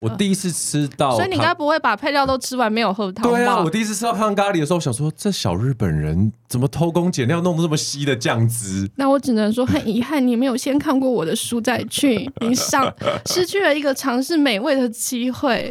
我第一次吃到，所以你该不会把配料都吃完没有喝汤？对啊，我第一次吃到汤咖喱的时候，我想说这小日本人怎么偷工减料弄得这么稀的酱汁？那我只能说很遗憾，你没有先看过我的书再去，你上失去了一个尝试美味的机会。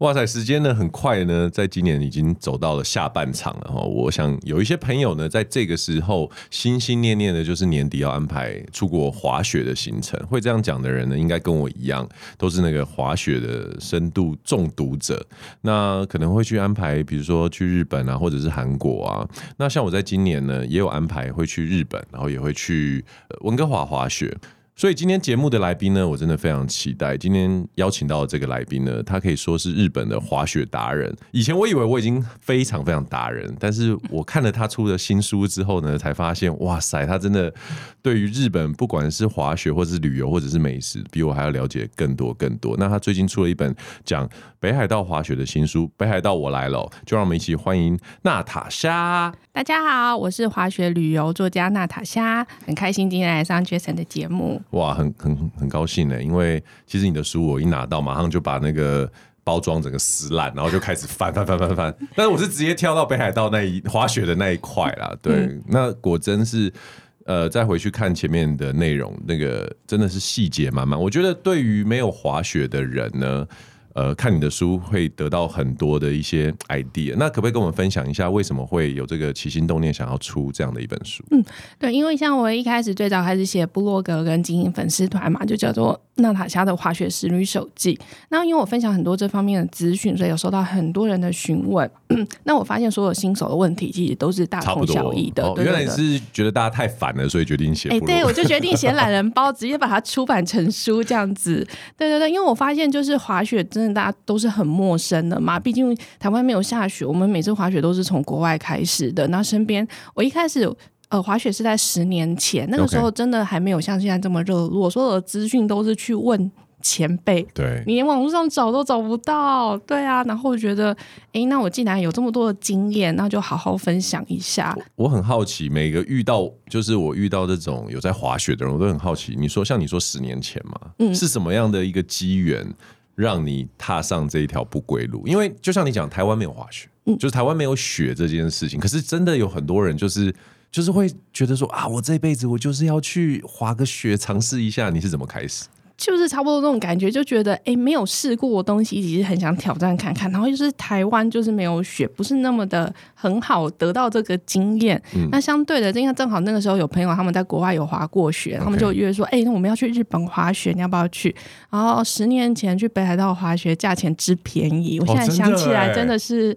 哇塞，时间呢很快呢，在今年已经走到了下半场了哈。我想有一些朋友呢，在这个时候心心念念的就是年底要安排出国滑雪的行程。会这样讲的人呢，应该跟我一样，都是那个滑雪的深度中毒者。那可能会去安排，比如说去日本啊，或者是韩国啊。那像我在今年呢，也有安排会去日本，然后也会去温哥华滑雪。所以今天节目的来宾呢，我真的非常期待。今天邀请到的这个来宾呢，他可以说是日本的滑雪达人。以前我以为我已经非常非常达人，但是我看了他出的新书之后呢，才发现，哇塞，他真的对于日本不管是滑雪，或者是旅游，或者是美食，比我还要了解更多更多。那他最近出了一本讲北海道滑雪的新书《北海道我来了》，就让我们一起欢迎娜塔莎。大家好，我是滑雪旅游作家娜塔莎，很开心今天来上 Jason 的节目。哇，很很很高兴呢，因为其实你的书我一拿到，马上就把那个包装整个撕烂，然后就开始翻翻翻翻翻。但是我是直接跳到北海道那一滑雪的那一块啦，对，嗯、那果真是，呃，再回去看前面的内容，那个真的是细节满满。我觉得对于没有滑雪的人呢。呃，看你的书会得到很多的一些 idea，那可不可以跟我们分享一下，为什么会有这个起心动念想要出这样的一本书？嗯，对，因为像我一开始最早开始写部落格跟经营粉丝团嘛，就叫做娜塔莎的滑雪之旅手记。那因为我分享很多这方面的资讯，所以有收到很多人的询问。那我发现所有新手的问题其实都是大同小异的。原来你是觉得大家太烦了，所以决定写。哎、欸，对，我就决定写懒人包，直接把它出版成书这样子。对对对，因为我发现就是滑雪真的大家都是很陌生的嘛，毕竟台湾没有下雪，我们每次滑雪都是从国外开始的。那身边我一开始呃滑雪是在十年前，那个时候真的还没有像现在这么热络，所有的资讯都是去问。前辈，对，你连网络上找都找不到，对啊，然后我觉得，哎，那我既然有这么多的经验，那就好好分享一下。我，我很好奇，每个遇到就是我遇到这种有在滑雪的人，我都很好奇。你说像你说十年前嘛，嗯，是什么样的一个机缘让你踏上这一条不归路？因为就像你讲，台湾没有滑雪，嗯，就是台湾没有雪这件事情。可是真的有很多人就是就是会觉得说啊，我这辈子我就是要去滑个雪，尝试一下。你是怎么开始？就是差不多这种感觉，就觉得哎、欸，没有试过的东西，其实很想挑战看看。然后就是台湾就是没有雪，不是那么的很好得到这个经验。嗯、那相对的，因为正好那个时候有朋友他们在国外有滑过雪，他们就约说，哎、欸，那我们要去日本滑雪，你要不要去？然后十年前去北海道滑雪，价钱之便宜，我现在想起来真的是。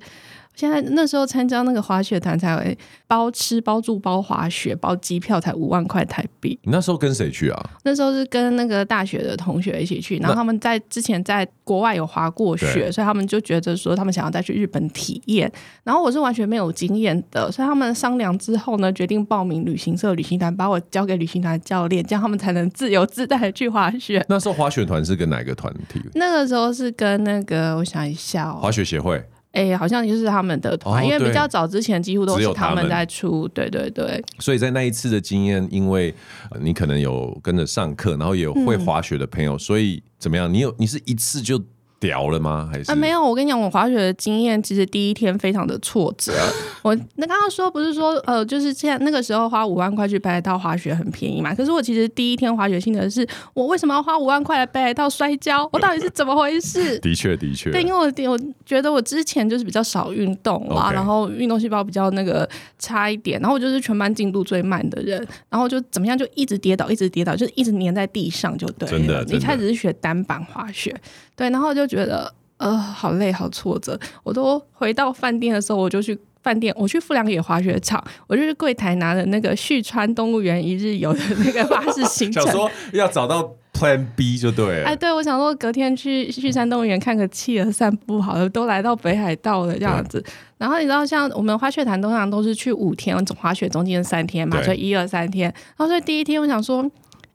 现在那时候参加那个滑雪团才会包吃包住包滑雪包机票才五万块台币。你那时候跟谁去啊？那时候是跟那个大学的同学一起去，然后他们在之前在国外有滑过雪，所以他们就觉得说他们想要再去日本体验。然后我是完全没有经验的，所以他们商量之后呢，决定报名旅行社旅行团，把我交给旅行团教练，这样他们才能自由自在的去滑雪。那时候滑雪团是跟哪个团体？那个时候是跟那个我想一下哦，滑雪协会。哎、欸，好像就是他们的团，哦，因为比较早之前几乎都是他们在出，对对对。所以在那一次的经验，因为你可能有跟着上课，然后也有会滑雪的朋友，嗯、所以怎么样？你有你是一次就。掉了吗？还是啊，没有。我跟你讲，我滑雪的经验其实第一天非常的挫折。我那刚刚说不是说呃，就是现在那个时候花五万块去北海道滑雪很便宜嘛？可是我其实第一天滑雪心得是，我为什么要花五万块来北海道摔跤？我到底是怎么回事？的确，的确，对，因为我我觉得我之前就是比较少运动啊然后运动细胞比较那个差一点，然后我就是全班进度最慢的人，然后就怎么样就一直跌倒，一直跌倒，就一直粘在地上就对了。真的，真的，一开始是学单板滑雪，对，然后就。觉得呃，好累，好挫折。我都回到饭店的时候，我就去饭店，我去富良野滑雪场，我就去柜台拿了那个旭川动物园一日游的那个巴士行程，想说要找到 Plan B 就对了。哎，对，我想说隔天去旭川动物园看个企鹅散步，好了，都来到北海道了这样子。然后你知道，像我们滑雪团通常都是去五天，总滑雪中间三天嘛，所以一二三天。然后所以第一天我想说。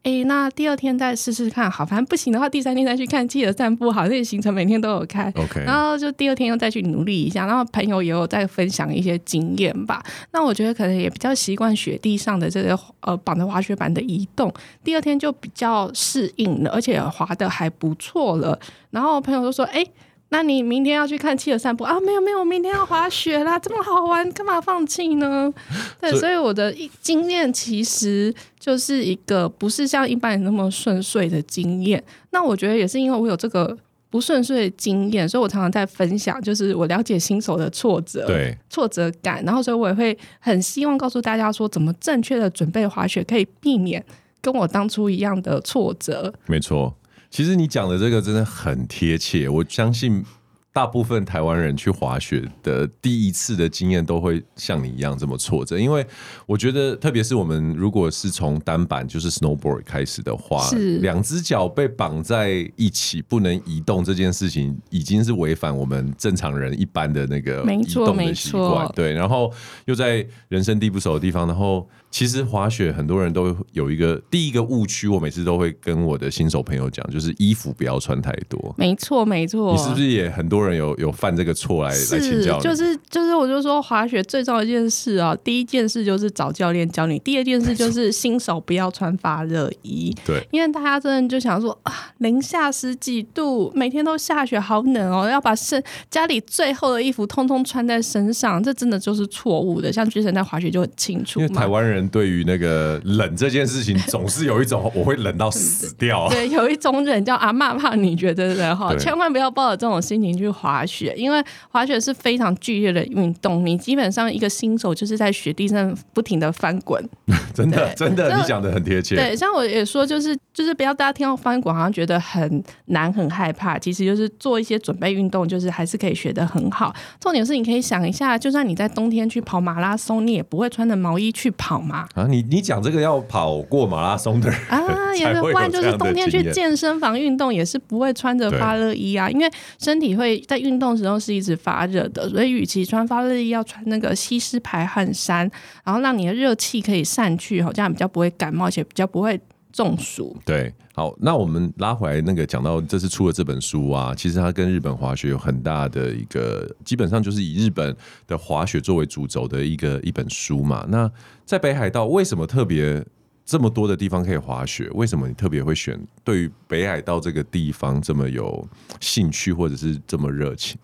哎，那第二天再试试看，好，反正不行的话，第三天再去看记得散步，好，那些行程每天都有开。OK，然后就第二天又再去努力一下，然后朋友也有在分享一些经验吧。那我觉得可能也比较习惯雪地上的这个呃绑着滑雪板的移动，第二天就比较适应了，而且滑的还不错了。然后朋友都说：“哎。”那你明天要去看企鹅散步啊？没有没有，我明天要滑雪啦，这么好玩，干嘛放弃呢？对，所以我的经验其实就是一个不是像一般人那么顺遂的经验。那我觉得也是因为我有这个不顺遂的经验，所以我常常在分享，就是我了解新手的挫折，对挫折感，然后所以我也会很希望告诉大家说，怎么正确的准备滑雪，可以避免跟我当初一样的挫折。没错。其实你讲的这个真的很贴切，我相信大部分台湾人去滑雪的第一次的经验都会像你一样这么挫折，因为我觉得，特别是我们如果是从单板就是 snowboard 开始的话，两只脚被绑在一起不能移动这件事情，已经是违反我们正常人一般的那个移动的习惯，对，然后又在人生地不熟的地方，然后。其实滑雪很多人都有一个第一个误区，我每次都会跟我的新手朋友讲，就是衣服不要穿太多。没错，没错。你是不是也很多人有有犯这个错来来请教？就是就是，我就说滑雪最重要一件事啊，第一件事就是找教练教你，第二件事就是新手不要穿发热衣。对，因为大家真的就想说啊，零下十几度，每天都下雪，好冷哦，要把身家里最厚的衣服通通穿在身上，这真的就是错误的。像 Jason 在滑雪就很清楚，因为台湾人。对于那个冷这件事情，总是有一种我会冷到死掉。对，有一种冷叫阿嬷怕你觉得冷哈，千万不要抱着这种心情去滑雪，因为滑雪是非常剧烈的运动，你基本上一个新手就是在雪地上不停的翻滚。真的，真的，你讲的很贴切。对，像我也说，就是就是不要大家听到翻滚好像觉得很难很害怕，其实就是做一些准备运动，就是还是可以学得很好。重点是你可以想一下，就算你在冬天去跑马拉松，你也不会穿着毛衣去跑嘛。啊，你你讲这个要跑过马拉松的人啊，也是，不然就是冬天去健身房运动也是不会穿着发热衣啊，因为身体会在运动时候是一直发热的，所以与其穿发热衣，要穿那个吸湿排汗衫，然后让你的热气可以散去，好这样比较不会感冒，而且比较不会中暑。对。好，那我们拉回来那个讲到这次出了这本书啊，其实它跟日本滑雪有很大的一个，基本上就是以日本的滑雪作为主轴的一个一本书嘛。那在北海道为什么特别这么多的地方可以滑雪？为什么你特别会选对于北海道这个地方这么有兴趣，或者是这么热情？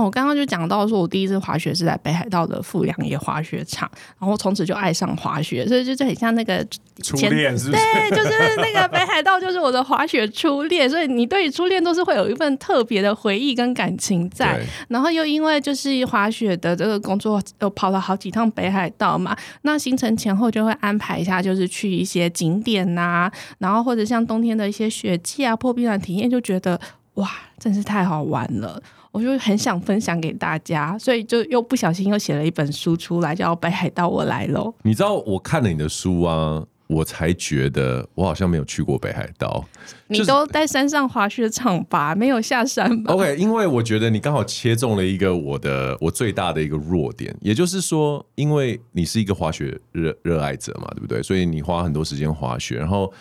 哦，我刚刚就讲到说，我第一次滑雪是在北海道的富良野滑雪场，然后从此就爱上滑雪，所以就就很像那个初恋，是不是？对，就是那个北海道，就是我的滑雪初恋。所以你对于初恋都是会有一份特别的回忆跟感情在。然后又因为就是滑雪的这个工作，又跑了好几趟北海道嘛，那行程前后就会安排一下，就是去一些景点呐、啊，然后或者像冬天的一些雪季啊、破冰的体验，就觉得哇，真是太好玩了。我就很想分享给大家，所以就又不小心又写了一本书出来，叫《北海道我来喽》。你知道我看了你的书啊，我才觉得我好像没有去过北海道。你都在山上滑雪场吧，没有下山吧？OK，因为我觉得你刚好切中了一个我的我最大的一个弱点，也就是说，因为你是一个滑雪热热爱者嘛，对不对？所以你花很多时间滑雪，然后。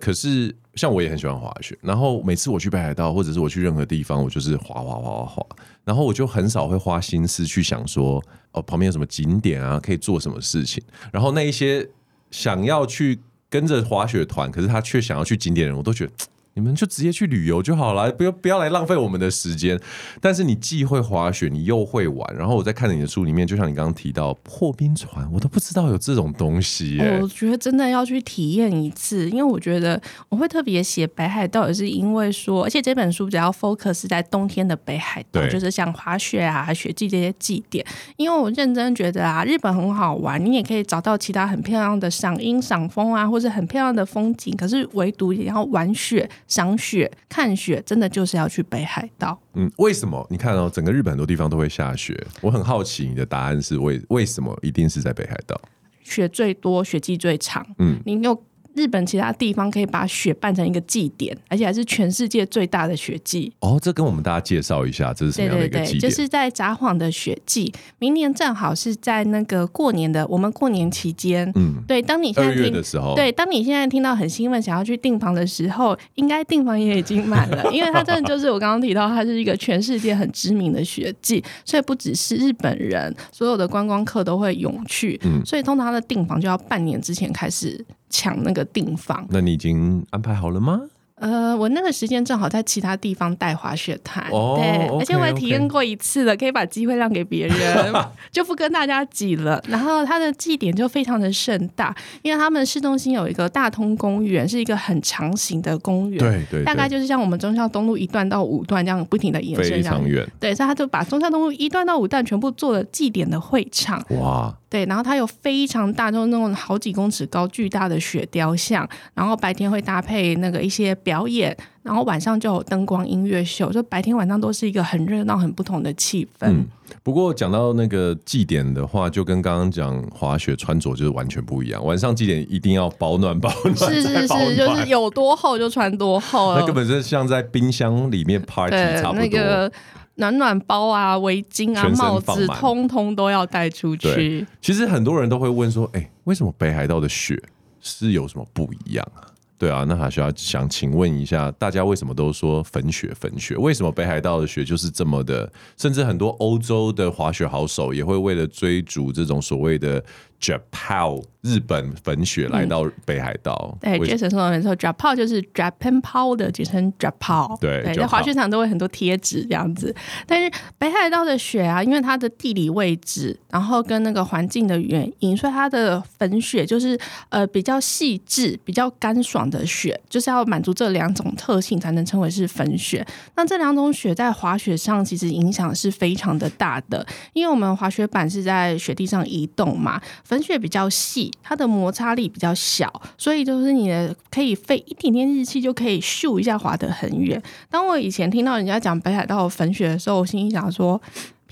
可是，像我也很喜欢滑雪，然后每次我去北海道，或者是我去任何地方，我就是滑滑滑滑滑，然后我就很少会花心思去想说，哦，旁边有什么景点啊，可以做什么事情。然后那一些想要去跟着滑雪团，可是他却想要去景点的人，我都觉得。你们就直接去旅游就好了，不要不要来浪费我们的时间。但是你既会滑雪，你又会玩。然后我在看你的书里面，就像你刚刚提到破冰船，我都不知道有这种东西耶。我觉得真的要去体验一次，因为我觉得我会特别写北海道，也是因为说，而且这本书只要 focus 在冬天的北海道，就是像滑雪啊、雪季这些祭典。因为我认真觉得啊，日本很好玩，你也可以找到其他很漂亮的赏樱赏风啊，或者很漂亮的风景。可是唯独也要玩雪。赏雪、看雪，真的就是要去北海道。嗯，为什么？你看哦，整个日本很多地方都会下雪，我很好奇你的答案是为为什么一定是在北海道？雪最多，雪季最长。嗯，你有。日本其他地方可以把雪办成一个祭典，而且还是全世界最大的雪祭。哦，这跟我们大家介绍一下，这是什么样的一个祭典？对对对，就是在札幌的雪祭，明年正好是在那个过年的我们过年期间。嗯，对，当你现在听的时候，对，当你现在听到很兴奋，想要去订房的时候，应该订房也已经满了，因为它真的就是我刚刚提到，它是一个全世界很知名的雪祭，所以不只是日本人，所有的观光客都会涌去。嗯，所以通常它的订房就要半年之前开始。抢那个订房，那你已经安排好了吗？呃，我那个时间正好在其他地方带滑雪团，哦、对，okay, 而且我也体验过一次了，okay. 可以把机会让给别人，就不跟大家挤了。然后它的祭典就非常的盛大，因为他们市中心有一个大通公园，是一个很长型的公园，对，对对，大概就是像我们中孝东路一段到五段这样不停的延伸，非常远。对，所以他就把中孝东路一段到五段全部做了祭典的会场，哇，对，然后它有非常大，就是那种好几公尺高巨大的雪雕像，然后白天会搭配那个一些表演。然后晚上就有灯光音乐秀，就白天晚上都是一个很热闹、很不同的气氛。嗯，不过讲到那个祭典的话，就跟刚刚讲滑雪穿着就是完全不一样。晚上祭典一定要保暖，保暖是是 是，就是有多厚就穿多厚。那根本是像在冰箱里面 party 差不多。那个暖暖包啊、围巾啊、帽子，通通都要带出去。其实很多人都会问说：“哎，为什么北海道的雪是有什么不一样啊？”对啊，那还需要想请问一下大家，为什么都说粉雪粉雪？为什么北海道的雪就是这么的？甚至很多欧洲的滑雪好手也会为了追逐这种所谓的 Japan 日本粉雪来到北海道。嗯、对，Jason 说的没错，Japan 就是 Japan Powder，简称 Japan。对，在滑雪场都会很多贴纸这样子。但是北海道的雪啊，因为它的地理位置，然后跟那个环境的原因，所以它的粉雪就是呃比较细致、比较干爽的雪，就是要满足这两种特性才能称为是粉雪。那这两种雪在滑雪上其实影响是非常的大的，因为我们滑雪板是在雪地上移动嘛。粉雪比较细，它的摩擦力比较小，所以就是你的可以费一点点力气就可以咻一下滑得很远。当我以前听到人家讲北海道粉雪的时候，我心里想说。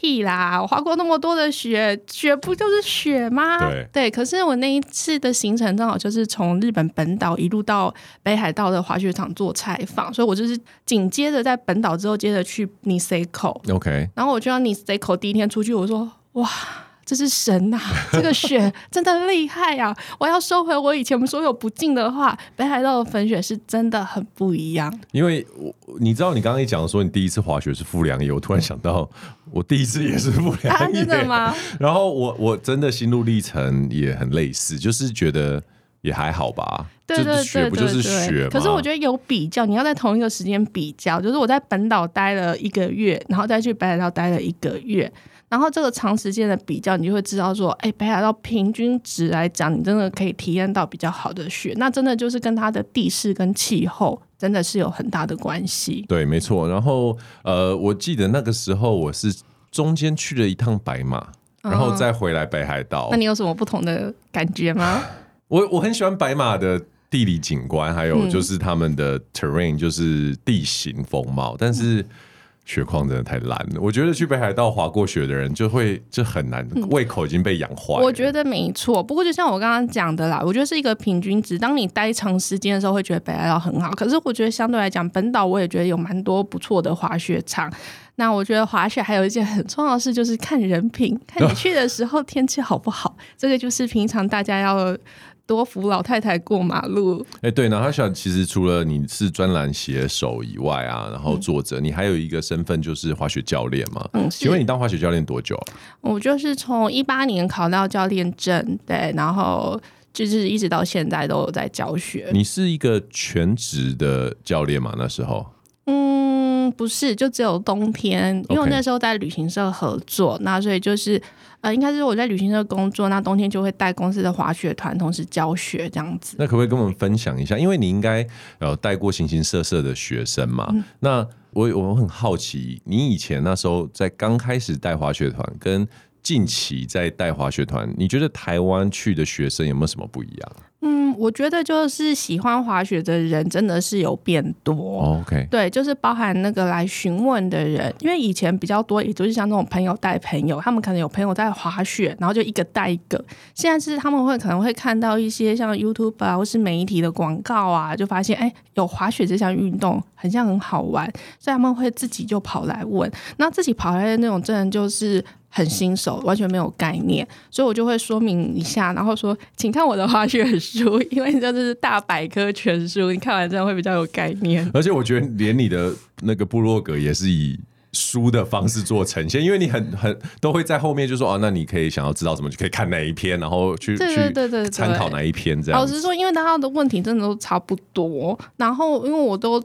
屁啦！我滑过那么多的雪，雪不就是雪吗？对，对。可是我那一次的行程正好就是从日本本岛一路到北海道的滑雪场做采访，所以我就是紧接着在本岛之后，接着去 Niseko。OK。然后我就到 Niseko 第一天出去，我说哇。这是神呐、啊！这个雪真的厉害呀、啊！我要收回我以前所有不敬的话。北海道的粉雪是真的很不一样。因为我你知道，你刚刚一讲说你第一次滑雪是富良野，我突然想到我第一次也是富良野，啊、真的吗？然后我我真的心路历程也很类似，就是觉得也还好吧。对对对对，雪不就是雪？可是我觉得有比较，你要在同一个时间比较，就是我在本岛待了一个月，然后再去北海道待了一个月。然后这个长时间的比较，你就会知道说，哎，北海道平均值来讲，你真的可以体验到比较好的雪。那真的就是跟它的地势跟气候真的是有很大的关系。对，没错。然后呃，我记得那个时候我是中间去了一趟白马，然后再回来北海道。嗯，那你有什么不同的感觉吗？我我很喜欢白马的地理景观，还有就是他们的 terrain，就是地形风貌，但是。雪况真的太烂了，我觉得去北海道滑过雪的人就会就很难，胃口已经被养坏了。我觉得没错，不过就像我刚刚讲的啦，我觉得是一个平均值。当你待长时间的时候，会觉得北海道很好。可是我觉得相对来讲，本岛我也觉得有蛮多不错的滑雪场。那我觉得滑雪还有一件很重要的事，就是看人品，看你去的时候天气好不好。这个就是平常大家要。多扶老太太过马路。哎、欸，对，然后他想，其实除了你是专栏写手以外啊，然后作者，嗯、你还有一个身份就是滑雪教练嘛。嗯，请问你当滑雪教练多久？我就是从一八年考到教练证，对，然后就是一直到现在都有在教学。你是一个全职的教练吗？那时候？嗯，不是，就只有冬天，因为我那时候在旅行社合作.那所以就是。呃，应该是我在旅行社工作，那冬天就会带公司的滑雪团，同时教学这样子。那可不可以跟我们分享一下？因为你应该呃带过形形色色的学生嘛。嗯、那我我很好奇，你以前那时候在刚开始带滑雪团，跟近期在带滑雪团，你觉得台湾去的学生有没有什么不一样？嗯我觉得就是喜欢滑雪的人真的是有变多。Oh, OK，对，就是包含那个来询问的人，因为以前比较多，也就是像那种朋友带朋友，他们可能有朋友在滑雪，然后就一个带一个。现在是他们会可能会看到一些像 YouTube 啊，或是媒体的广告啊，就发现哎，有滑雪这项运动，很像很好玩，所以他们会自己就跑来问。那自己跑来的那种，真的就是。很新手，完全没有概念，所以我就会说明一下，然后说，请看我的滑雪书，因为这是大百科全书，你看完这样会比较有概念。而且我觉得连你的那个部落格也是以书的方式做呈现，因为你很很都会在后面就说哦，那你可以想要知道什么就可以看哪一篇，然后去对对对对参考哪一篇这样。老实说，因为大家的问题真的都差不多，然后因为我都。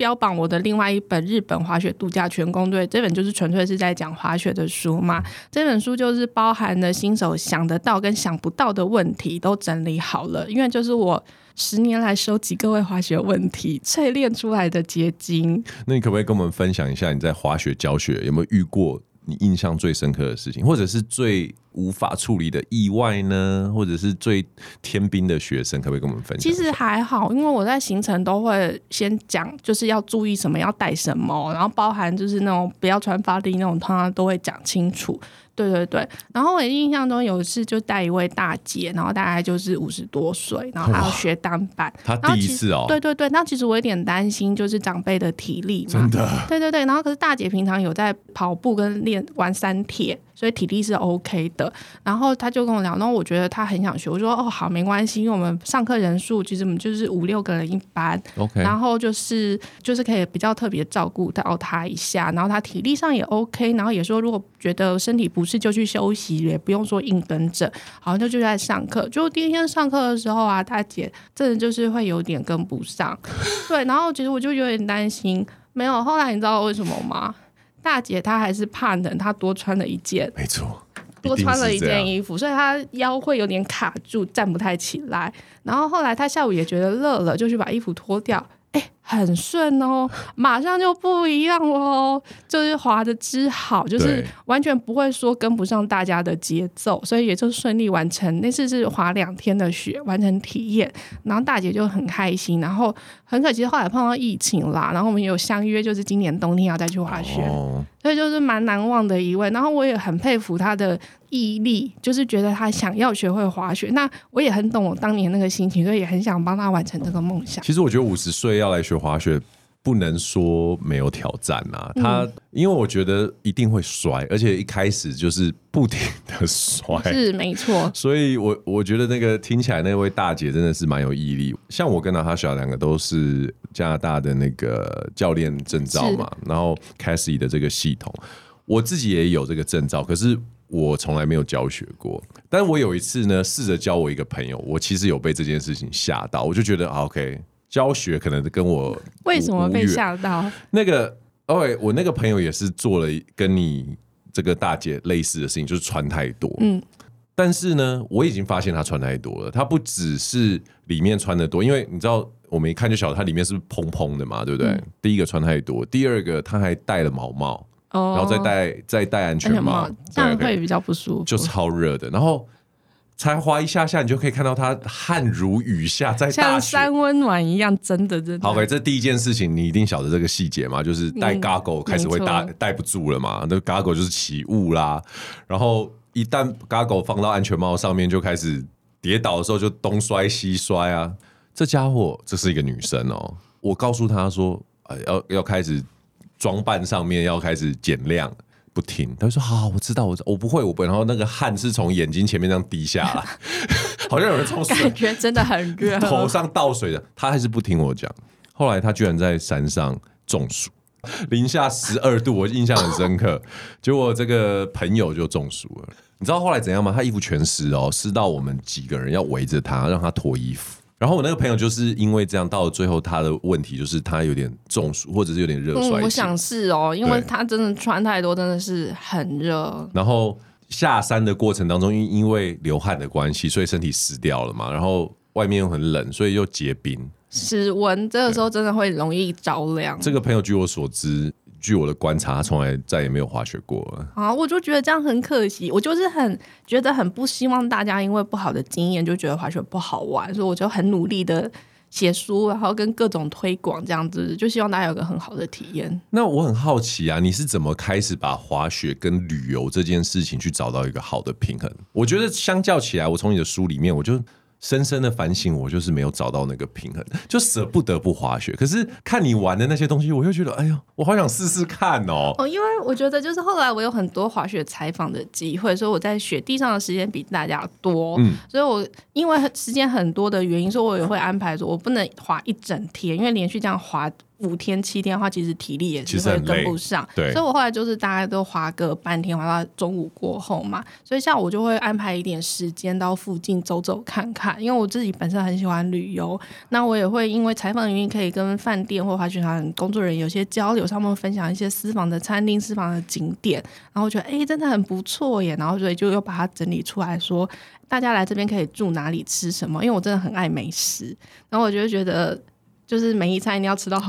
标榜我的另外一本《日本滑雪度假全攻略》，这本就是纯粹是在讲滑雪的书嘛。这本书就是包含了新手想得到跟想不到的问题都整理好了，因为就是我十年来收集各位滑雪问题淬炼出来的结晶。那你可不可以跟我们分享一下你在滑雪教学有没有遇过你印象最深刻的事情，或者是最无法处理的意外呢？或者是最天兵的学生，可不可以跟我们分享？其实还好，因为我在行程都会先讲，就是要注意什么，要带什么，然后包含就是那种不要穿发力那种，他都会讲清楚。对对对，然后我印象中有一次就带一位大姐，然后大概就是五十多岁，然后她要学单板，她第一次哦。对对对，那其实我有点担心，就是长辈的体力嘛。真的。对对对，然后可是大姐平常有在跑步跟练玩三铁。所以体力是 OK 的，然后他就跟我聊，然后我觉得他很想学，我说哦好没关系，因为我们上课人数其实我们就是五六个人一班，OK，然后就是就是可以比较特别照顾到他一下，然后他体力上也 OK，然后也说如果觉得身体不适就去休息，也不用说硬跟着，好像就就在上课，就第一天上课的时候啊，大姐真的就是会有点跟不上，对，然后其实我就有点担心，没有，后来你知道为什么吗？大姐她还是怕冷，她多穿了一件，没错，多穿了一件衣服，所以她腰会有点卡住，站不太起来。然后后来她下午也觉得热了，就去把衣服脱掉。哎，很顺哦，马上就不一样哦，就是滑的之好，就是完全不会说跟不上大家的节奏，所以也就顺利完成。那次是滑两天的雪，完成体验，然后大姐就很开心。然后很可惜后来碰到疫情啦，然后我们有相约，就是今年冬天要再去滑雪，哦、所以就是蛮难忘的一位。然后我也很佩服她的。毅力就是觉得他想要学会滑雪，那我也很懂我当年那个心情，所以也很想帮他完成这个梦想。其实我觉得五十岁要来学滑雪，不能说没有挑战啊。他因为我觉得一定会摔，而且一开始就是不停的摔，是没错。所以我我觉得那个听起来那位大姐真的是蛮有毅力。像我跟娜塔莎两个都是加拿大的那个教练证照嘛，然后 Cassie 的这个系统，我自己也有这个证照，可是。我从来没有教学过，但我有一次呢，试着教我一个朋友，我其实有被这件事情吓到，我就觉得 OK，教学可能跟我为什么被吓到？那个，OK，我那个朋友也是做了跟你这个大姐类似的事情，就是穿太多。嗯，但是呢，我已经发现她穿太多了，她不只是里面穿的多，因为你知道，我们一看就晓得他里面是不是蓬蓬的嘛，对不对？嗯，第一个穿太多，第二个她还戴了毛帽。然后再戴再戴安全帽，这样会比较不舒服。就超热的，然后才滑一下下，你就可以看到他汗如雨下，在像三温暖一样，真的真的。好，OK，这第一件事情，你一定晓得这个细节嘛，就是戴 Goggle 开始会戴戴不住了嘛，那 Goggle 就是起雾啦，然后一旦 Goggle 放到安全帽上面，就开始跌倒的时候就东摔西摔啊。这家伙这是一个女生哦，我告诉她说，呃，要要开始。装扮上面要开始减量，不听。他就说：“好，我知道，我我不会，我不会。”然后那个汗是从眼睛前面这样滴下来，好像有人从感觉真的很热，头上倒水的。他还是不听我讲。后来他居然在山上中暑，零下十二度，我印象很深刻。结果这个朋友就中暑了。你知道后来怎样吗？他衣服全湿哦，湿到我们几个人要围着他，让他脱衣服。然后我那个朋友就是因为这样，到了最后他的问题就是他有点中暑，或者是有点热衰。嗯，我想是哦，因为他真的穿太多，真的是很热。然后下山的过程当中，因因为流汗的关系，所以身体湿掉了嘛。然后外面又很冷，所以又结冰。室温这个时候真的会容易着凉。这个朋友据我所知，据我的观察，他从来再也没有滑雪过了。啊，我就觉得这样很可惜，我就是很觉得很不希望大家因为不好的经验就觉得滑雪不好玩，所以我就很努力的写书，然后跟各种推广这样子，就希望大家有个很好的体验。那我很好奇啊，你是怎么开始把滑雪跟旅游这件事情去找到一个好的平衡？我觉得相较起来，我从你的书里面，我就。深深的反省，我就是没有找到那个平衡，就舍不得不滑雪。可是看你玩的那些东西，我又觉得，哎呀，我好想试试看哦。哦，因为我觉得就是后来我有很多滑雪采访的机会，所以我在雪地上的时间比大家多。嗯，所以我因为时间很多的原因，所以我也会安排说，我不能滑一整天，因为连续这样滑。五天七天的话，其实体力也是会跟不上，对，所以我后来就是大概都滑个半天，滑到中午过后嘛，所以下午我就会安排一点时间到附近走走看看，因为我自己本身很喜欢旅游，那我也会因为采访的原因，可以跟饭店或滑雪场工作人员有些交流，他们分享一些私房的餐厅、私房的景点，然后我觉得哎、欸，真的很不错耶，然后所以就又把它整理出来说，大家来这边可以住哪里、吃什么，因为我真的很爱美食，然后我就觉得就是每一餐一定要吃到。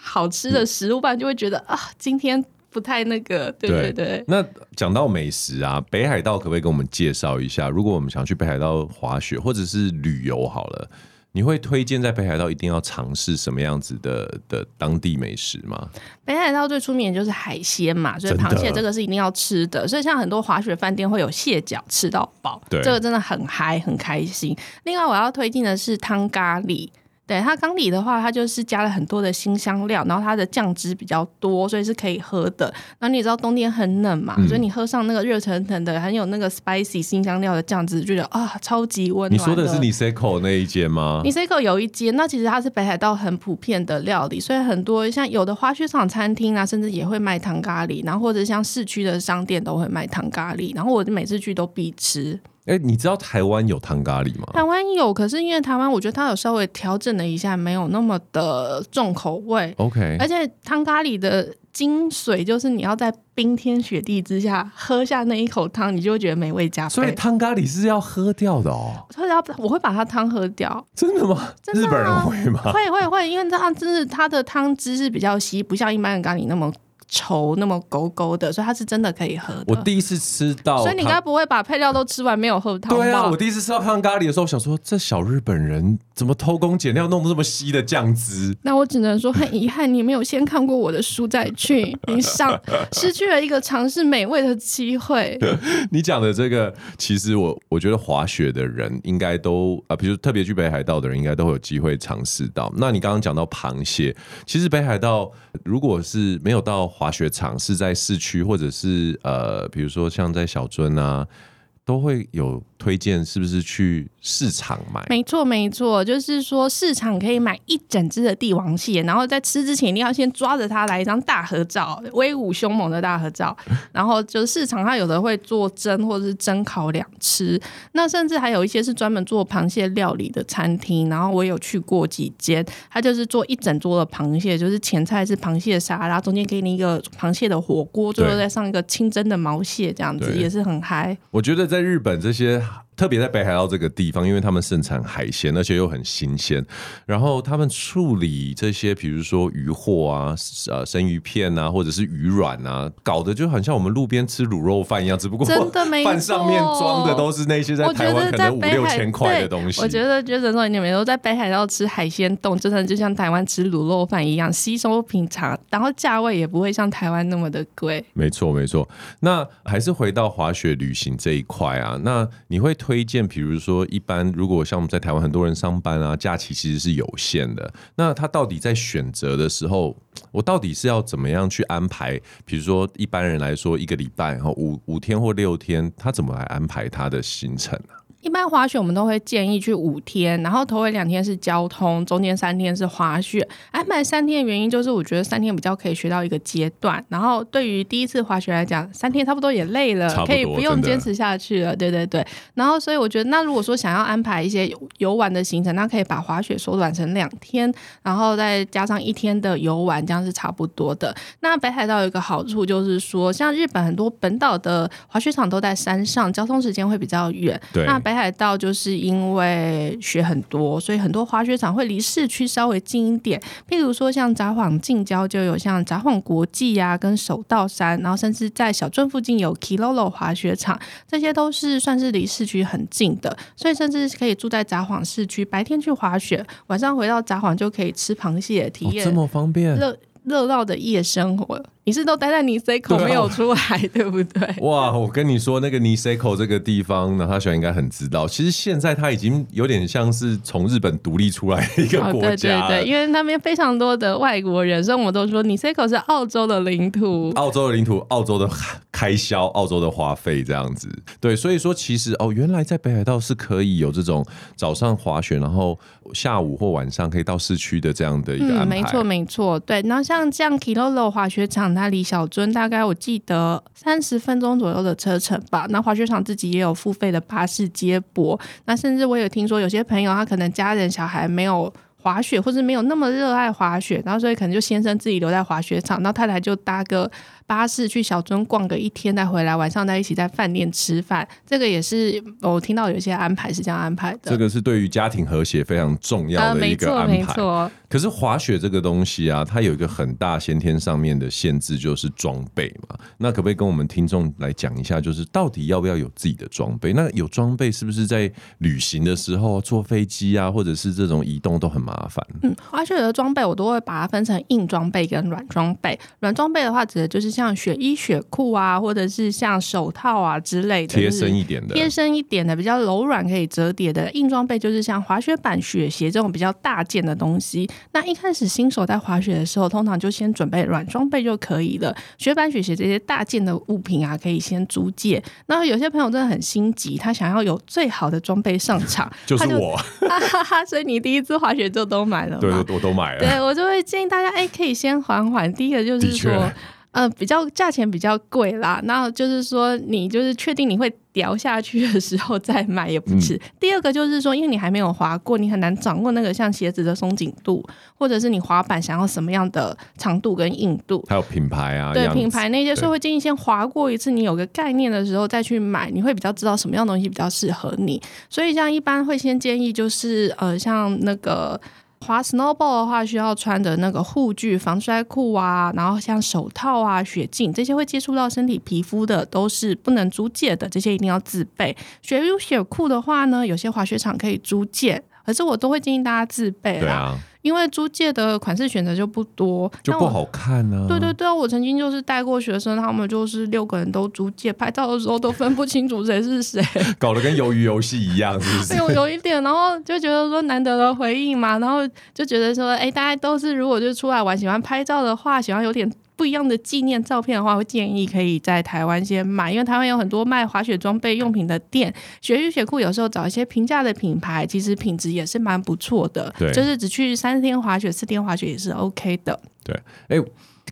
好吃的食物不然，就会觉得啊，今天不太那个，对对对。对那讲到美食啊，北海道可不可以给我们介绍一下？如果我们想去北海道滑雪或者是旅游好了，你会推荐在北海道一定要尝试什么样子的的当地美食吗？北海道最出名的就是海鲜嘛，所以螃蟹这个是一定要吃的。的所以像很多滑雪饭店会有蟹脚吃到饱，对，这个真的很嗨，很开心。另外我要推荐的是汤咖喱。对，它缸底的话，它就是加了很多的新香料，然后它的酱汁比较多，所以是可以喝的。然后你也知道冬天很冷嘛，嗯、所以你喝上那个热腾腾的，很有那个 spicy 新香料的酱汁，就觉得啊，超级温暖。你说的是 Niseko 那一间吗？Niseko 有一间，那其实它是北海道很普遍的料理，所以很多像有的滑雪场餐厅啊，甚至也会卖糖咖喱，然后或者像市区的商店都会卖糖咖喱，然后我每次去都必吃。哎、欸，你知道台湾有汤咖喱吗？台湾有，可是因为台湾，我觉得它有稍微调整了一下，没有那么的重口味。OK，而且汤咖喱的精髓就是你要在冰天雪地之下喝下那一口汤，你就会觉得美味加倍。所以汤咖喱是要喝掉的哦。我要，我会把它汤喝掉。真的吗？真的啊、日本人会吗？会会会，因为它就是它的汤汁是比较稀，不像一般的咖喱那么。稠那么勾勾的，所以它是真的可以喝的。我第一次吃到，所以你应该不会把配料都吃完没有喝汤。对啊，我第一次吃到汤咖喱的时候，我想说这小日本人怎么偷工减料，弄这么稀的酱汁？那我只能说很遗憾，你没有先看过我的书再去，你上 失去了一个尝试美味的机会。你讲的这个，其实我我觉得滑雪的人应该都啊，比如特别去北海道的人，应该都会有机会尝试到。那你刚刚讲到螃蟹，其实北海道如果是没有到。滑雪场是在市区，或者是呃，比如说像在小樽啊，都会有。推荐是不是去市场买？没错，没错，就是说市场可以买一整只的帝王蟹，然后在吃之前一定要先抓着它来一张大合照，威武凶猛的大合照。然后就是市场它有的会做蒸或者是蒸烤两吃，那甚至还有一些是专门做螃蟹料理的餐厅。然后我有去过几间，它就是做一整桌的螃蟹，就是前菜是螃蟹沙拉，中间给你一个螃蟹的火锅，最后再上一个清蒸的毛蟹，这样子也是很嗨。我觉得在日本这些。特别在北海道这个地方，因为他们盛产海鲜，而且又很新鲜。然后他们处理这些，比如说鱼货啊、呃生鱼片啊，或者是鱼卵啊，搞得就很像我们路边吃卤肉饭一样。只不过真的没饭上面装的都是那些在台湾可能五六千块的东西。我觉得，觉得说你们都在北海道吃海鲜冻，真的就像台湾吃卤肉饭一样吸收平常，然后价位也不会像台湾那么的贵。没错，没错。那还是回到滑雪旅行这一块啊，那你会。推推荐，比如说，一般如果像我们在台湾，很多人上班啊，假期其实是有限的。那他到底在选择的时候，我到底是要怎么样去安排？比如说，一般人来说，一个礼拜哈五五天或六天，他怎么来安排他的行程呢？一般滑雪我们都会建议去五天，然后头尾两天是交通，中间三天是滑雪。安排三天的原因就是我觉得三天比较可以学到一个阶段，然后对于第一次滑雪来讲，三天差不多也累了，可以不用坚持下去了。对对对，然后所以我觉得，那如果说想要安排一些游玩的行程，那可以把滑雪缩短成两天，然后再加上一天的游玩，这样是差不多的。那北海道有一个好处就是说，像日本很多本岛的滑雪场都在山上，交通时间会比较远。对，那北海道就是因为雪很多，所以很多滑雪场会离市区稍微近一点。譬如说像札幌近郊就有像札幌国际啊，跟首道山，然后甚至在小镇附近有 Kilolo 滑雪场，这些都是算是离市区很近的，所以甚至可以住在札幌市区，白天去滑雪，晚上回到札幌就可以吃螃蟹，体验、哦、这么方便，热热闹的夜生活。你是都待在尼塞口没有出来，对，啊、对不对？哇，我跟你说，那个尼塞口这个地方，那他喜欢应该很知道。其实现在他已经有点像是从日本独立出来的一个国家，哦。对对对，因为那边非常多的外国人，所以我们都说尼塞口是澳洲的领土。澳洲的领土，澳洲的开销，澳洲的花费这样子。对，所以说其实哦，原来在北海道是可以有这种早上滑雪，然后下午或晚上可以到市区的这样的一个安排。嗯，没错没错。对，然后像这样 Kilolo 滑雪场。它离小樽大概我记得三十分钟左右的车程吧。那滑雪场自己也有付费的巴士接驳。那甚至我有听说有些朋友他可能家人小孩没有滑雪，或是没有那么热爱滑雪，然后所以可能就先生自己留在滑雪场，然后太太就搭个。巴士去小樽逛个一天再回来，晚上再一起在饭店吃饭，这个也是我听到有些安排是这样安排的。这个是对于家庭和谐非常重要的一个安排。没错，没错。可是滑雪这个东西啊，它有一个很大先天上面的限制，就是装备嘛。那可不可以跟我们听众来讲一下，就是到底要不要有自己的装备？那有装备是不是在旅行的时候坐飞机啊，或者是这种移动都很麻烦？嗯，滑雪的装备我都会把它分成硬装备跟软装备。软装备的话，指的就是。像雪衣、雪裤啊，或者是像手套啊之类的，贴身一点的，贴身一点的，比较柔软可以折叠的硬装备，就是像滑雪板、雪鞋这种比较大件的东西。那一开始新手在滑雪的时候，通常就先准备软装备就可以了。雪板、雪鞋这些大件的物品啊，可以先租借。那有些朋友真的很心急，他想要有最好的装备上场，就是我，哈哈哈。所以你第一次滑雪就都买了？对，我都买了。对，我就会建议大家，哎、欸，可以先缓缓。第一个就是说。呃，比较价钱比较贵啦，那就是说你就是确定你会掉下去的时候再买也不迟。嗯。第二个就是说，因为你还没有滑过，你很难掌握那个像鞋子的松紧度，或者是你滑板想要什么样的长度跟硬度，还有品牌啊，对品牌那些，所以会建议先滑过一次，你有个概念的时候再去买，你会比较知道什么样东西比较适合你。所以像一般会先建议就是呃，像那个。滑 s n o w b a l l 的话，需要穿的那个护具、防摔裤啊，然后像手套啊、雪镜这些会接触到身体皮肤的，都是不能租借的，这些一定要自备。雪衣、雪裤的话呢，有些滑雪场可以租借，可是我都会建议大家自备啦。因为租借的款式选择就不多，就不好看呢、啊。对对对，我曾经就是带过学生，他们就是六个人都租借，拍照的时候都分不清楚谁是谁，搞得跟鱿鱼游戏一样，是不是？有有一点，然后就觉得说难得的回忆嘛，然后就觉得说，哎，大家都是如果就出来玩，喜欢拍照的话，喜欢有点。不一样的纪念照片的话，会建议可以在台湾先买，因为台湾有很多卖滑雪装备用品的店，雪域雪库有时候找一些平价的品牌，其实品质也是蛮不错的。对，就是只去三天滑雪、四天滑雪也是 OK 的。对，哎、欸。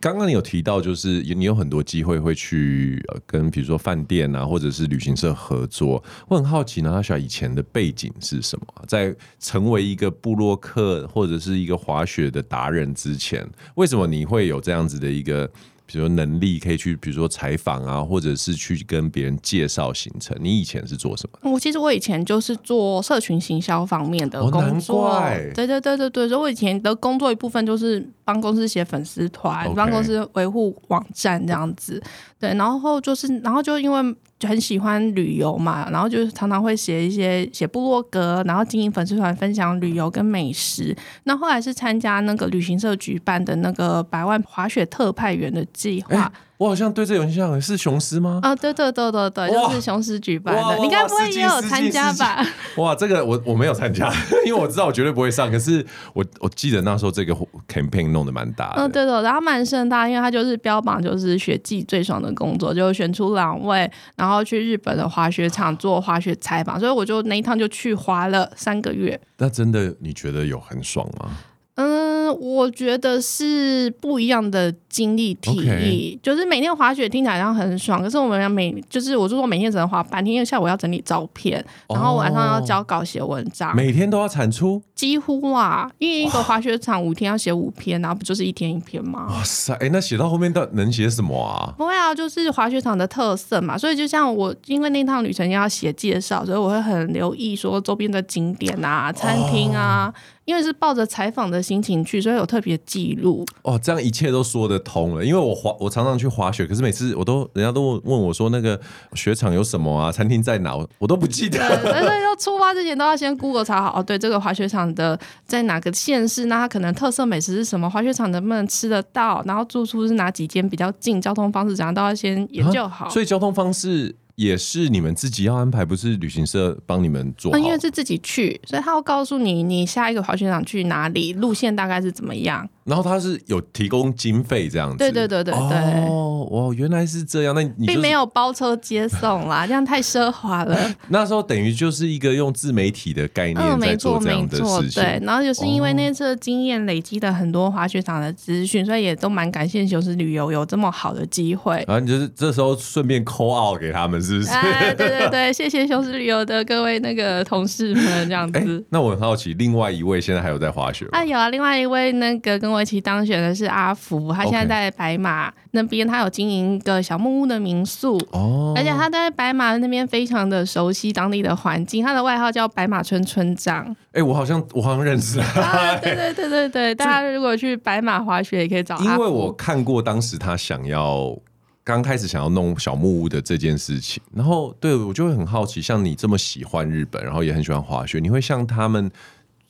刚刚你有提到，就是你有很多机会会去呃跟比如说饭店啊，或者是旅行社合作。我很好奇呢，他以前的背景是什么？在成为一个布洛克或者是一个滑雪的达人之前，为什么你会有这样子的一个？比如说能力可以去，比如说采访啊，或者是去跟别人介绍行程。你以前是做什么？我其实我以前就是做社群行销方面的工作。哦、对对对对对，所以我以前的工作一部分就是帮公司写粉丝团，帮、公司维护网站这样子。对，然后就是，然后就因为。就很喜欢旅游嘛，然后就是常常会写一些写部落格，然后经营粉丝团分享旅游跟美食。那后来是参加那个旅行社举办的那个百万滑雪特派员的计划。欸我好像对这有印象，是雄狮吗？啊，对对对对对，就是雄狮举办的。你该不会也有参加吧？哇，这个我我没有参加，因为我知道我绝对不会上。可是我我记得那时候这个 campaign 弄得蛮大的。嗯，对的，然后蛮盛大，因为他就是标榜就是雪季最爽的工作，就选出两位，然后去日本的滑雪场做滑雪采访，所以我就那一趟就去滑了三个月。那真的你觉得有很爽吗？嗯，我觉得是不一样的经历体验.就是每天滑雪听起来好像很爽，可是我们每就是我就说每天只能滑半天，因为下午要整理照片，然后晚上要交稿写文章，每天都要产出，几乎啊，因为一个滑雪场五天要写五篇，然后不就是一天一篇吗？哇塞，哎、欸，那写到后面到能写什么啊？不会啊，就是滑雪场的特色嘛，所以就像我因为那趟旅程要写介绍，所以我会很留意说周边的景点啊、餐厅啊。Oh. 因为是抱着采访的心情去，所以有特别记录。哦，这样一切都说得通了。因为我滑，我常常去滑雪，可是每次我都人家都问问我说，那个雪场有什么啊？餐厅在哪？我都不记得。所以要出发之前都要先 Google 查好。哦，对，这个滑雪场的在哪个县市？那它可能特色美食是什么？滑雪场能不能吃得到？然后住宿是哪几间比较近？交通方式怎样都要先研究好。啊，所以交通方式。也是你们自己要安排，不是旅行社帮你们做。因为是自己去，所以他会告诉你，你下一个滑雪场去哪里，路线大概是怎么样。然后他是有提供经费这样子，对对对对对。哦，哇，原来是这样。那你、就是、并没有包车接送啦，这样太奢华了。那时候等于就是一个用自媒体的概念在做这样的事情。嗯、对，然后就是因为那次的经验累积的很多滑雪场的资讯，哦、所以也都蛮感谢雄狮旅游有这么好的机会。然后你就是这时候顺便 call out 给他们，是不是？哎，对对对，谢谢雄狮旅游的各位那个同事们，这样子。那我很好奇，另外一位现在还有在滑雪吗？啊，有啊，另外一位那个跟我一起当选的。是阿福，他现在在白马那边，他有经营一个小木屋的民宿哦，而且他在白马那边非常的熟悉当地的环境，他的外号叫白马村村长。哎、欸，我好像我好像认识 啊，对对对对对，大家如果去白马滑雪也可以找他。因为我看过当时他想要刚开始想要弄小木屋的这件事情，然后对我就会很好奇，像你这么喜欢日本，然后也很喜欢滑雪，你会像他们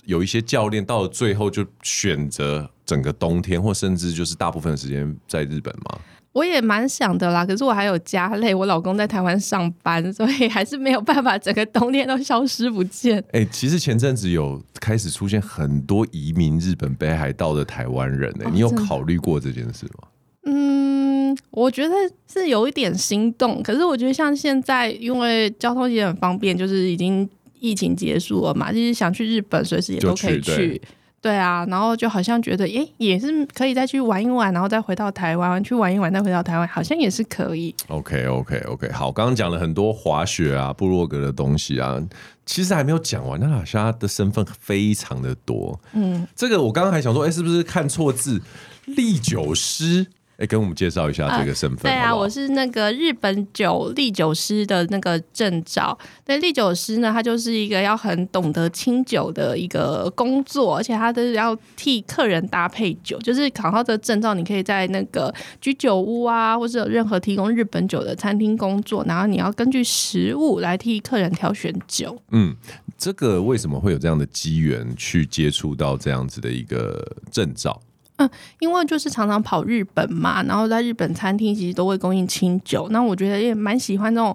有一些教练到了最后就选择。整个冬天，或甚至就是大部分的时间在日本吗？我也蛮想的啦，可是我还有家累，我老公在台湾上班，所以还是没有办法整个冬天都消失不见。哎、欸，其实前阵子有开始出现很多移民日本北海道的台湾人呢、欸，哦、你有考虑过这件事吗？嗯，我觉得是有一点心动，可是我觉得像现在，因为交通也很方便，就是已经疫情结束了嘛，就是想去日本，随时也都可以去。对啊，然后就好像觉得，哎，也是可以再去玩一玩，然后再回到台湾去玩一玩，再回到台湾，好像也是可以。OK，OK，OK，okay, okay, okay. 好，刚刚讲了很多滑雪啊、部落格的东西啊，其实还没有讲完。那好像他的身份非常的多，嗯，这个我刚刚还想说，哎，是不是看错字？利酒师。哎，跟我们介绍一下这个身份。对啊，好好我是那个日本酒唎酒师的那个证照。那唎酒师呢，他就是一个要很懂得清酒的一个工作，而且他都是要替客人搭配酒。就是考到这个证照，你可以在那个居酒屋啊，或者有任何提供日本酒的餐厅工作，然后你要根据食物来替客人挑选酒。嗯，这个为什么会有这样的机缘去接触到这样子的一个证照？嗯，因为就是常常跑日本嘛，然后在日本餐厅其实都会供应清酒，那我觉得也蛮喜欢那种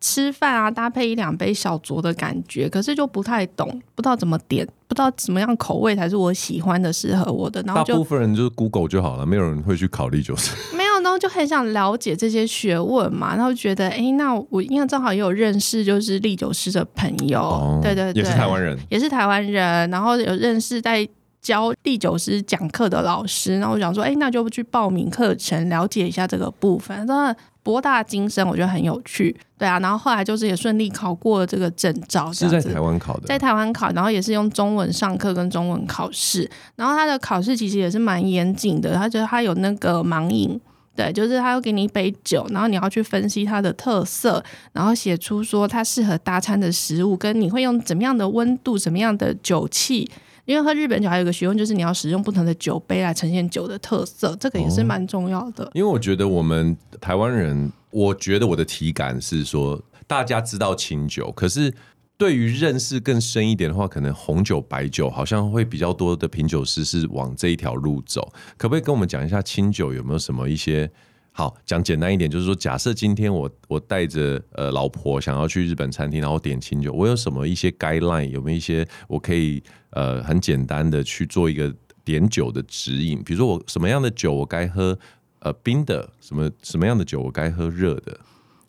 吃饭啊搭配一两杯小酌的感觉，可是就不太懂，不知道怎么点，不知道怎么样口味才是我喜欢的、适合我的。然后就大部分人就是 Google 就好了，没有人会去考虑就是没有，然后就很想了解这些学问嘛，然后觉得哎，那我因为正好也有认识就是唎酒师的朋友，哦、对对对，也是台湾人，也是台湾人，然后有认识在。教第九师讲课的老师，然后我想说，哎，那就去报名课程，了解一下这个部分。真的博大精深，我觉得很有趣。对啊，然后后来就是也顺利考过了这个证照，是在台湾考的，在台湾考，然后也是用中文上课跟中文考试。然后他的考试其实也是蛮严谨的，他觉得他有那个盲饮，对，就是他会给你一杯酒，然后你要去分析它的特色，然后写出说它适合搭餐的食物，跟你会用怎么样的温度、什么样的酒气。因为喝日本酒还有一个学问，就是你要使用不同的酒杯来呈现酒的特色，这个也是蛮重要的。哦，因为我觉得我们台湾人，我觉得我的体感是说，大家知道清酒，可是对于认识更深一点的话，可能红酒、白酒好像会比较多的品酒师是往这一条路走。可不可以跟我们讲一下清酒有没有什么一些？好，讲简单一点，就是说，假设今天我我带着呃老婆想要去日本餐厅，然后点清酒，我有什么一些 guideline，有没有一些我可以呃很简单的去做一个点酒的指引？比如说我什么样的酒我该喝呃冰的，什么什么样的酒我该喝热的？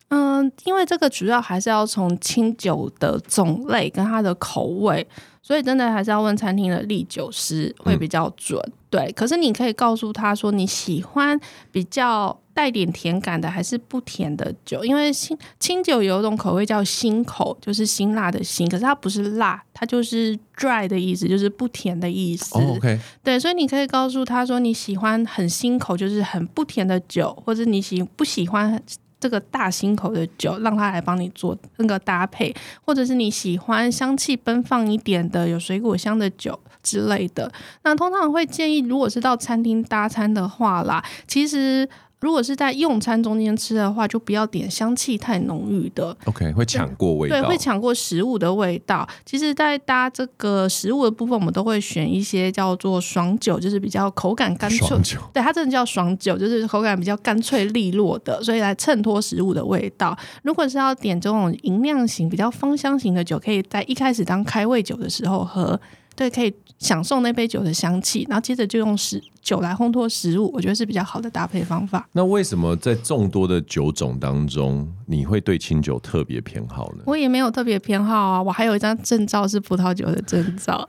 嗯，因为这个主要还是要从清酒的种类跟它的口味，所以真的还是要问餐厅的唎酒师会比较准。嗯、对，可是你可以告诉他说你喜欢比较带点甜感的还是不甜的酒，因为清清酒有一种口味叫辛口，就是辛辣的辛，可是它不是辣，它就是 dry 的意思，就是不甜的意思。Oh, OK，对，所以你可以告诉他说你喜欢很辛口，就是很不甜的酒，或者你喜不喜欢。这个大辛口的酒，让他来帮你做那个搭配，或者是你喜欢香气奔放一点的，有水果香的酒之类的。那通常会建议，如果是到餐厅搭餐的话啦，其实。如果是在用餐中间吃的话，就不要点香气太浓郁的。OK，会抢过味道。对，会抢过食物的味道。其实，在搭这个食物的部分，我们都会选一些叫做爽酒，就是比较口感干脆。对，它真的叫爽酒，就是口感比较干脆利落的，所以来衬托食物的味道。如果是要点这种银酿型、比较芳香型的酒，可以在一开始当开胃酒的时候喝。对，可以享受那杯酒的香气，然后接着就用食酒来烘托食物，我觉得是比较好的搭配方法。那为什么在众多的酒种当中，你会对清酒特别偏好呢？我也没有特别偏好啊，我还有一张证照是葡萄酒的证照。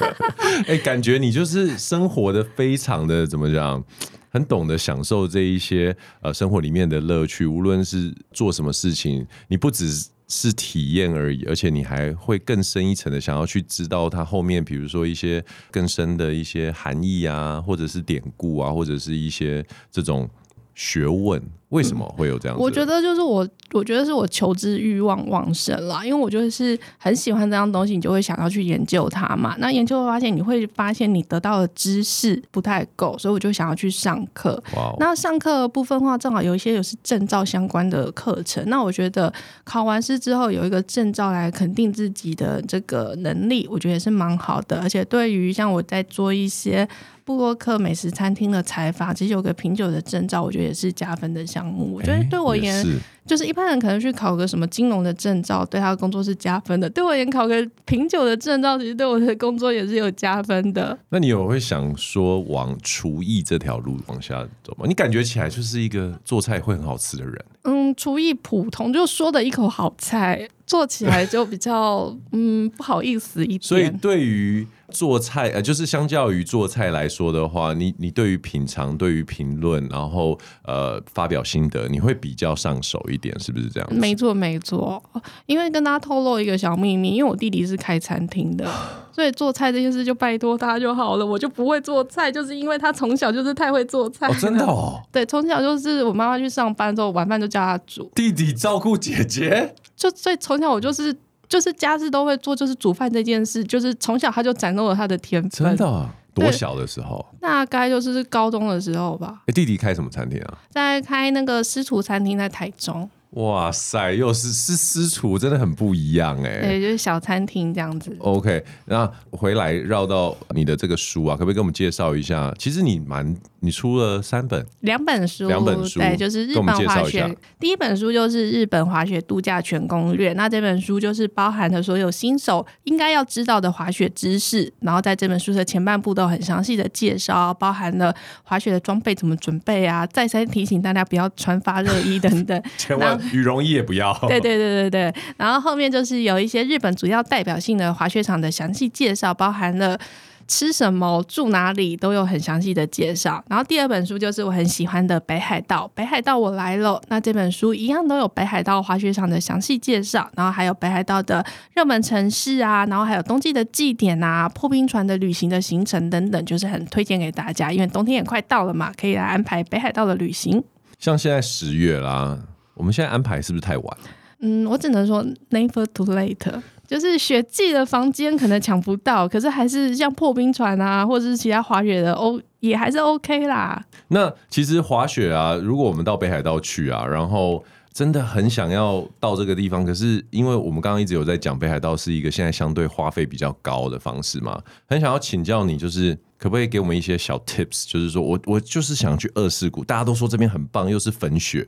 哎、欸，感觉你就是生活的非常的怎么讲，很懂得享受这一些呃生活里面的乐趣，无论是做什么事情，你不只。是体验而已，而且你还会更深一层的想要去知道它后面，比如说一些更深的一些含义啊，或者是典故啊，或者是一些这种学问。为什么会有这样子？我觉得就是我，我觉得是我求知欲望旺盛啦，因为我就是很喜欢这样东西，你就会想要去研究它嘛。那研究会发现，你会发现你得到的知识不太够，所以我就想要去上课。Wow 那上课的部分的话，正好有一些有是证照相关的课程。那我觉得考完试之后有一个证照来肯定自己的这个能力，我觉得也是蛮好的。而且对于像我在做一些部落客美食餐厅的采访，其实有个品酒的证照，我觉得也是加分的项目。我觉得对我而言，就是一般人可能去考个什么金融的证照，对他的工作是加分的。对我而言，考个品酒的证照，其实对我的工作也是有加分的。那你有会想说往厨艺这条路往下走吗？你感觉起来就是一个做菜会很好吃的人。嗯，厨艺普通，就说的一口好菜，做起来就比较 嗯不好意思一点。所以对于。做菜呃，就是相较于做菜来说的话，你你对于品尝、对于评论，然后呃发表心得，你会比较上手一点，是不是这样？没错没错，因为跟大家透露一个小秘密，因为我弟弟是开餐厅的，所以做菜这件事就拜托他就好了，我就不会做菜，就是因为他从小就是太会做菜。哦，真的哦？对，从小就是我妈妈去上班之后，晚饭就叫他煮。弟弟照顾姐姐，就所以从小我就是。就是家事都会做，就是煮饭这件事，就是从小他就展露了他的天分。真的啊？多小的时候？大概就是高中的时候吧。欸，弟弟开什么餐厅啊？在开那个师厨餐厅，在台中。哇塞，又是是私厨，真的很不一样哎。对，就是小餐厅这样子。OK，那回来绕到你的这个书啊，可不可以给我们介绍一下？其实你蛮，你出了三本，两本书，两本书，对，就是日本滑雪。第一本书就是日本滑雪度假全攻略，那这本书就是包含了所有新手应该要知道的滑雪知识，然后在这本书的前半部都很详细的介绍，包含了滑雪的装备怎么准备啊，再三提醒大家不要穿发热衣等等，千万。羽绒衣也不要。对对对对对，然后后面就是有一些日本主要代表性的滑雪场的详细介绍，包含了吃什么、住哪里都有很详细的介绍。然后第二本书就是我很喜欢的《北海道》，北海道我来了。那这本书一样都有北海道滑雪场的详细介绍，然后还有北海道的热门城市啊，然后还有冬季的祭典啊、破冰船的旅行的行程等等，就是很推荐给大家，因为冬天也快到了嘛，可以来安排北海道的旅行。像现在十月啦。我们现在安排是不是太晚？嗯，我只能说 never too late，就是雪季的房间可能抢不到，可是还是像破冰船啊，或者是其他滑雪的哦，也还是 OK 啦。那其实滑雪啊，如果我们到北海道去啊，然后真的很想要到这个地方，可是因为我们刚刚一直有在讲北海道是一个现在相对花费比较高的方式嘛，很想要请教你，就是可不可以给我们一些小 tips，就是说我我就是想去二世谷，大家都说这边很棒，又是粉雪。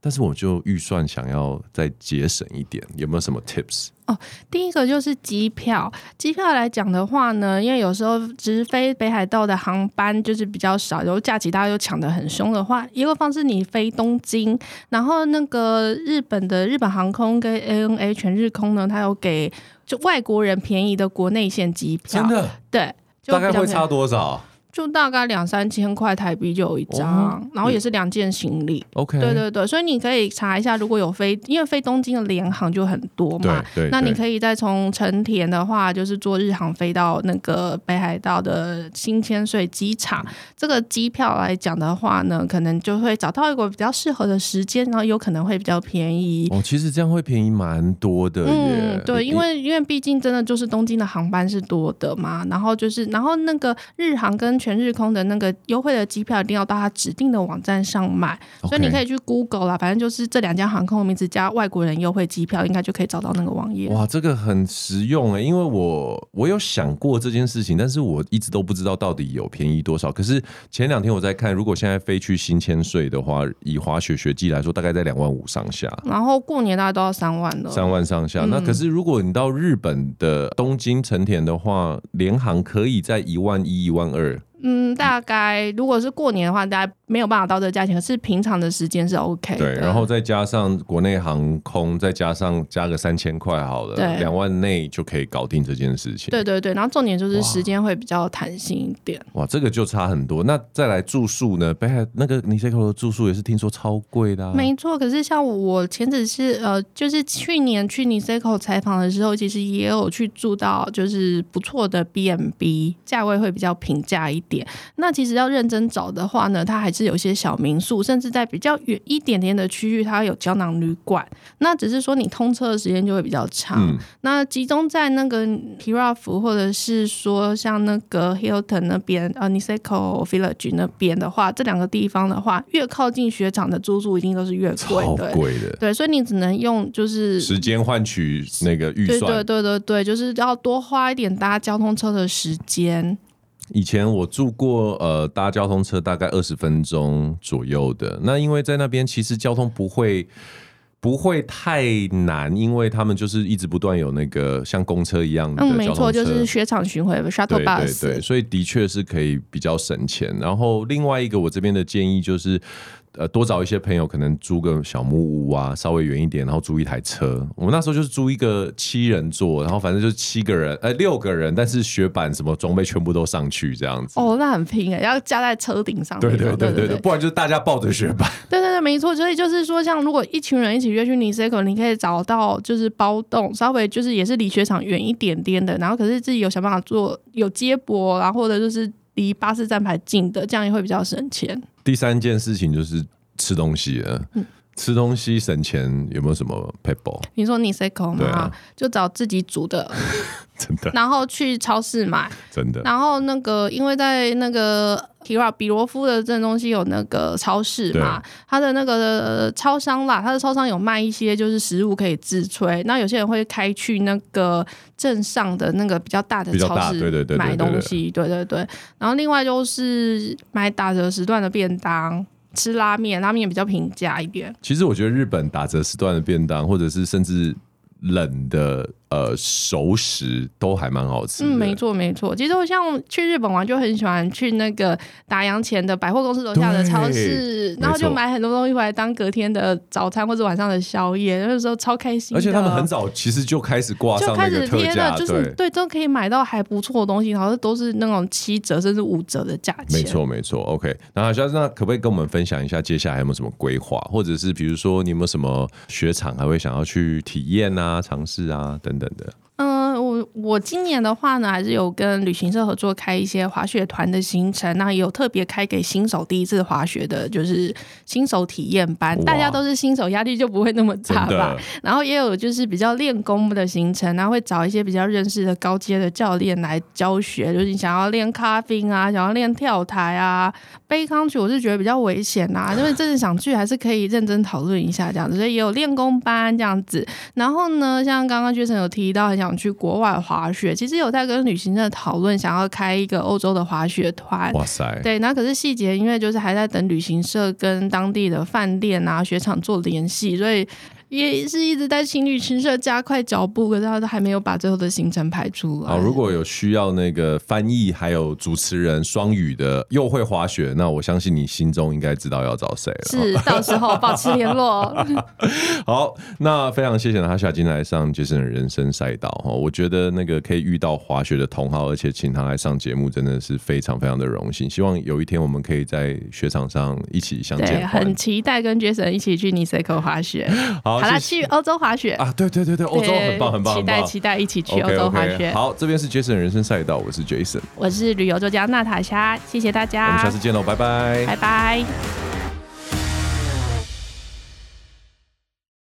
但是我就预算想要再节省一点，有没有什么 tips？哦，第一个就是机票。机票来讲的话呢，因为有时候直飞北海道的航班就是比较少，然后假期大家又抢得很凶的话，一个方式你飞东京，然后那个日本的日本航空跟 ANA 全日空呢，它有给就外国人便宜的国内线机票。真的？对，大概会差多少？就大概两三千块台币就有一张，哦、然后也是两件行李。OK，对对对，所以你可以查一下，如果有飞，因为飞东京的联航就很多嘛。对，对，那你可以再从成田的话，就是坐日航飞到那个北海道的新千岁机场。这个机票来讲的话呢，可能就会找到一个比较适合的时间，然后有可能会比较便宜。哦，其实这样会便宜蛮多的耶。嗯，对，因为因为毕竟真的就是东京的航班是多的嘛，然后就是然后那个日航跟全日空的那个优惠的机票一定要到他指定的网站上买，Okay. 所以你可以去 Google 啦，反正就是这两家航空的名字加外国人优惠机票，应该就可以找到那个网页。哇，这个很实用哎，因为我我有想过这件事情，但是我一直都不知道到底有便宜多少。可是前两天我在看，如果现在飞去新千岁的话，以滑雪雪季来说，大概在两万五上下。然后过年大概都要三万了，三万上下。嗯、那可是如果你到日本的东京成田的话，联航可以在一万一、一万二。嗯，大概如果是过年的话，大家没有办法到这个价钱，可是平常的时间是 OK 的。对，然后再加上国内航空，再加上加个三千块好了，对，两万内就可以搞定这件事情。对对对，然后重点就是时间会比较弹性一点。哇，这个就差很多。那再来住宿呢？北海那个 Niseko 的住宿也是听说超贵的啊。没错，可是像我前只是呃，就是去年去 Niseko 采访的时候，其实也有去住到就是不错的 B&B，价位会比较平价一点。点，那其实要认真找的话呢，它还是有一些小民宿，甚至在比较远一点点的区域，它有胶囊旅馆。那只是说你通车的时间就会比较长。嗯、那集中在那个 Kirafu 或者是说像那个 Hilton 那边，呃，Niseko Village 那边的话，这两个地方的话，越靠近雪场的住宿一定都是越贵的。超贵的。对，所以你只能用就是时间换取那个预算。对对对对对，就是要多花一点搭交通车的时间。以前我住过，呃，搭交通车大概二十分钟左右的。那因为在那边其实交通不会不会太难，因为他们就是一直不断有那个像公车一样的。嗯，没错，就是雪场巡回的 shuttle bus。对对对，所以的确是可以比较省钱。然后另外一个我这边的建议就是。呃，多找一些朋友，可能租个小木屋啊，稍微远一点，然后租一台车。我们那时候就是租一个七人座，然后反正就是七个人，呃，六个人，但是雪板什么装备全部都上去这样子。哦，那很拼哎，要加在车顶上。对对对对对，不然就是大家抱着雪板。对对对，没错。所以就是说，像如果一群人一起约去 Niseko，你可以找到就是包栋，稍微就是也是离雪场远一点点的，然后可是自己有想办法做有接驳，然后或者就是离巴士站牌近的，这样也会比较省钱。第三件事情就是吃东西了，嗯、吃东西省钱有没有什么撇步？你说你 s e c o 吗？啊、就找自己煮的，真的。然后去超市买，真的。然后那个，因为在那个 Kira 比罗夫的镇中心有那个超市嘛，他的那个超商啦，他的超商有卖一些就是食物可以自炊。那有些人会开去那个镇上的那个比较大的超市，对对对，买东西，对对对。然后另外就是买打折时段的便当。吃拉面，拉面也比较平价一点。其实我觉得日本打折时段的便当，或者是甚至冷的。呃，熟食都还蛮好吃。嗯，没错没错。其实我像去日本玩，就很喜欢去那个打烊前的百货公司楼下的超市，然后就买很多东西回来当隔天的早餐或者晚上的宵夜。那时候超开心。而且他们很早其实就开始挂上那个特价，就是对，对都可以买到还不错的东西，好像都是那种七折甚至五折的价钱。没错没错。OK，然后小那可不可以跟我们分享一下接下来有没有什么规划，或者是比如说你有没有什么雪场还会想要去体验啊、尝试啊等等的？嗯，我我今年的话呢，还是有跟旅行社合作开一些滑雪团的行程，那也有特别开给新手第一次滑雪的，就是新手体验班，大家都是新手，压力就不会那么大吧。然后也有就是比较练功的行程，然后会找一些比较认识的高阶的教练来教学，就是你想要练 carving 啊，想要练跳台啊，back country 我是觉得比较危险啊，因为真的想去还是可以认真讨论一下这样子，所以也有练功班这样子。然后呢，像刚刚 Jason 有提到很。想去国外来滑雪。其实有在跟旅行社讨论，想要开一个欧洲的滑雪团。哇塞！对，那可是细节，因为就是还在等旅行社跟当地的饭店啊、雪场做联系，所以。也是一直在请旅行社加快脚步，可是他都还没有把最后的行程排出来。好，如果有需要那个翻译还有主持人双语的，又会滑雪，那我相信你心中应该知道要找谁了。是，到时候保持联络。好，那非常谢谢他下今天来上杰森的人生赛道哈，我觉得那个可以遇到滑雪的同好，而且请他来上节目，真的是非常非常的荣幸。希望有一天我们可以在雪场上一起相见。对，很期待跟杰森一起去 Niseko 滑雪。好。好了，去欧洲滑雪啊！对对对对，欧洲很棒很棒，期待期待一起去欧洲滑雪。好，这边是杰森人生赛道，我是 Jason，，我是旅游作家娜塔莎，谢谢大家，我们下次见喽，拜拜，拜拜。